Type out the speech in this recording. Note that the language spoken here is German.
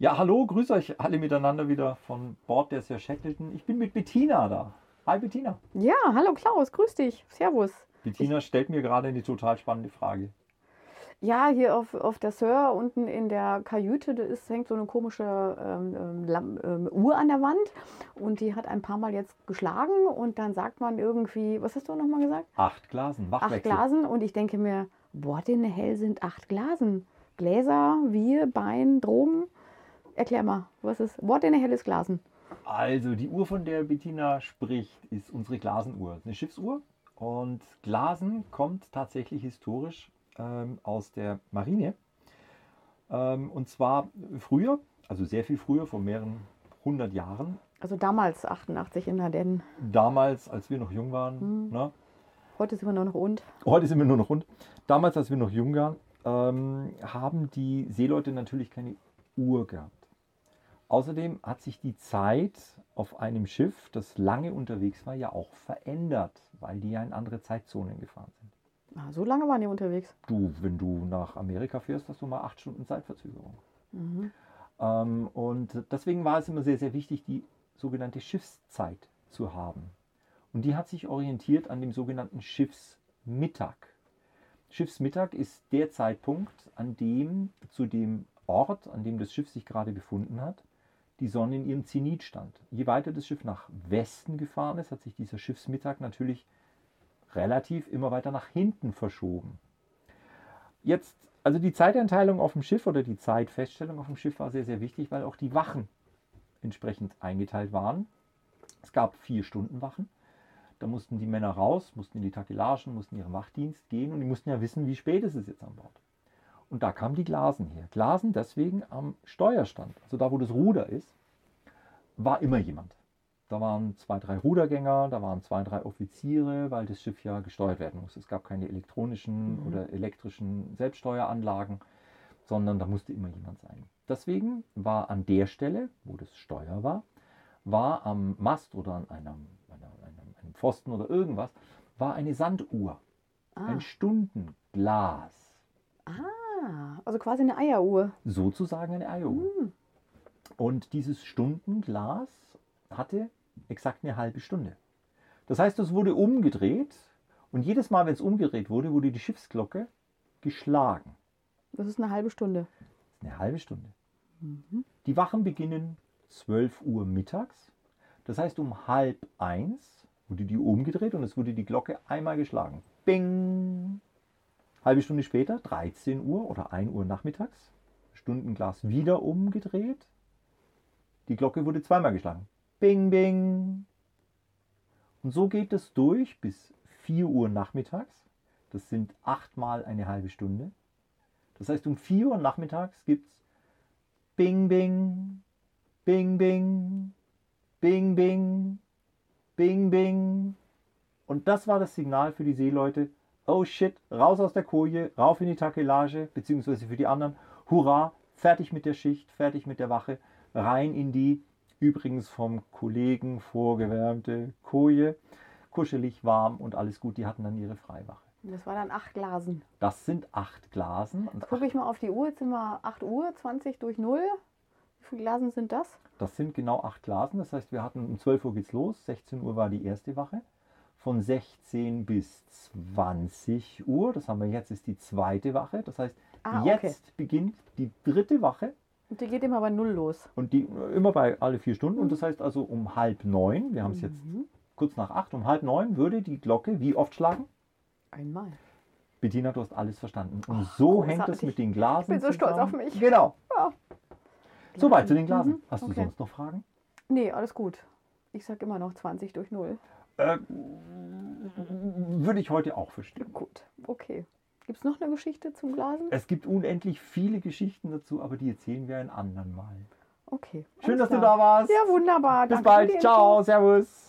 Ja, hallo, grüß euch alle miteinander wieder von Bord der Sir Shackleton. Ich bin mit Bettina da. Hi Bettina. Ja, hallo Klaus, grüß dich. Servus. Bettina stellt mir gerade eine total spannende Frage. Ja, hier auf, auf der Sir unten in der Kajüte, da ist, hängt so eine komische ähm, ähm, ähm, Uhr an der Wand und die hat ein paar Mal jetzt geschlagen und dann sagt man irgendwie, was hast du nochmal gesagt? Acht Glasen, Acht Wachwechsel. Glasen und ich denke mir, boah, den hell sind acht Glasen. Gläser, Wir, Bein, Drogen. Erklär mal, was ist, what in a hell ist Glasen? Also die Uhr, von der Bettina spricht, ist unsere Glasenuhr. Eine Schiffsuhr. Und Glasen kommt tatsächlich historisch ähm, aus der Marine. Ähm, und zwar früher, also sehr viel früher, vor mehreren hundert Jahren. Also damals 88 in Ardennen. Damals, als wir noch jung waren. Hm. Ne? Heute sind wir nur noch und. Heute sind wir nur noch rund. Damals, als wir noch jung waren, ähm, haben die Seeleute natürlich keine Uhr gehabt. Außerdem hat sich die Zeit auf einem Schiff, das lange unterwegs war, ja auch verändert, weil die ja in andere Zeitzonen gefahren sind. Ah, so lange waren die unterwegs. Du, wenn du nach Amerika fährst, hast du mal acht Stunden Zeitverzögerung. Mhm. Ähm, und deswegen war es immer sehr, sehr wichtig, die sogenannte Schiffszeit zu haben. Und die hat sich orientiert an dem sogenannten Schiffsmittag. Schiffsmittag ist der Zeitpunkt, an dem zu dem Ort, an dem das Schiff sich gerade befunden hat, die Sonne in ihrem Zenit stand. Je weiter das Schiff nach Westen gefahren ist, hat sich dieser Schiffsmittag natürlich relativ immer weiter nach hinten verschoben. Jetzt, also die Zeiteinteilung auf dem Schiff oder die Zeitfeststellung auf dem Schiff war sehr, sehr wichtig, weil auch die Wachen entsprechend eingeteilt waren. Es gab vier Stunden Wachen. Da mussten die Männer raus, mussten in die Takelagen, mussten ihren Wachdienst gehen und die mussten ja wissen, wie spät ist es jetzt an Bord. Und da kamen die Glasen her. Glasen deswegen am Steuerstand, also da, wo das Ruder ist, war immer jemand. Da waren zwei, drei Rudergänger, da waren zwei, drei Offiziere, weil das Schiff ja gesteuert werden muss. Es gab keine elektronischen Mhm. oder elektrischen Selbststeueranlagen, sondern da musste immer jemand sein. Deswegen war an der Stelle, wo das Steuer war, war am Mast oder an einem, einer, einem, einem Pfosten oder irgendwas, war eine Sanduhr, Ah. ein Stundenglas. ah, also quasi eine Eieruhr. sozusagen eine Eieruhr. Hm. Und dieses Stundenglas hatte exakt eine halbe Stunde. Das heißt, es wurde umgedreht und jedes Mal, wenn es umgedreht wurde, wurde die Schiffsglocke geschlagen. Das ist eine halbe Stunde. Eine halbe Stunde. Mhm. Die Wachen beginnen 12 Uhr mittags. Das heißt, um halb eins wurde die umgedreht und es wurde die Glocke einmal geschlagen. Bing! Halbe Stunde später, 13 Uhr oder 1 Uhr nachmittags, Stundenglas wieder umgedreht. Die Glocke wurde zweimal geschlagen. Bing, bing! Und so geht es durch bis 4 Uhr nachmittags. Das sind achtmal eine halbe Stunde. Das heißt, um 4 Uhr nachmittags gibt es Bing, bing, bing, bing, bing, bing, bing, bing. Und das war das Signal für die Seeleute. Oh shit, raus aus der Koje, rauf in die Takelage, beziehungsweise für die anderen. Hurra, fertig mit der Schicht, fertig mit der Wache, rein in die übrigens vom Kollegen vorgewärmte Koje. Kuschelig, warm und alles gut. Die hatten dann ihre Freiwache. Das war dann acht Glasen. Das sind acht Glasen. Jetzt gucke ich mal auf die Uhr. Jetzt sind wir 8 Uhr, 20 durch 0. Wie viele Glasen sind das? Das sind genau acht Glasen. Das heißt, wir hatten um 12 Uhr geht's los. 16 Uhr war die erste Wache. Von 16 bis 20 Uhr, das haben wir jetzt, ist die zweite Wache. Das heißt, Ah, jetzt okay. beginnt die dritte Wache Und die geht immer bei 0 los. und die immer bei alle vier Stunden. Und das heißt also um halb neun, wir haben es jetzt Mhm. kurz nach acht, um halb neun würde die Glocke wie oft schlagen? Einmal. Bettina, du hast alles verstanden. Und so hängt es großartig. mit den Glasen. Ich bin so stolz zusammen. auf mich. Genau. Ja. Soweit zu den Glasen. Mhm, Hast du okay. sonst noch Fragen? Nee, alles gut. Ich sag immer noch 20 durch 0. Äh, würde ich heute auch verstehen. Gut, okay. Gibt es noch eine Geschichte zum Glasen? Es gibt unendlich viele Geschichten dazu, aber die erzählen wir ein anderen Mal. Okay. Schön, dass du klar. da warst. Ja, wunderbar. Bis Danke bald. Ciao. Servus.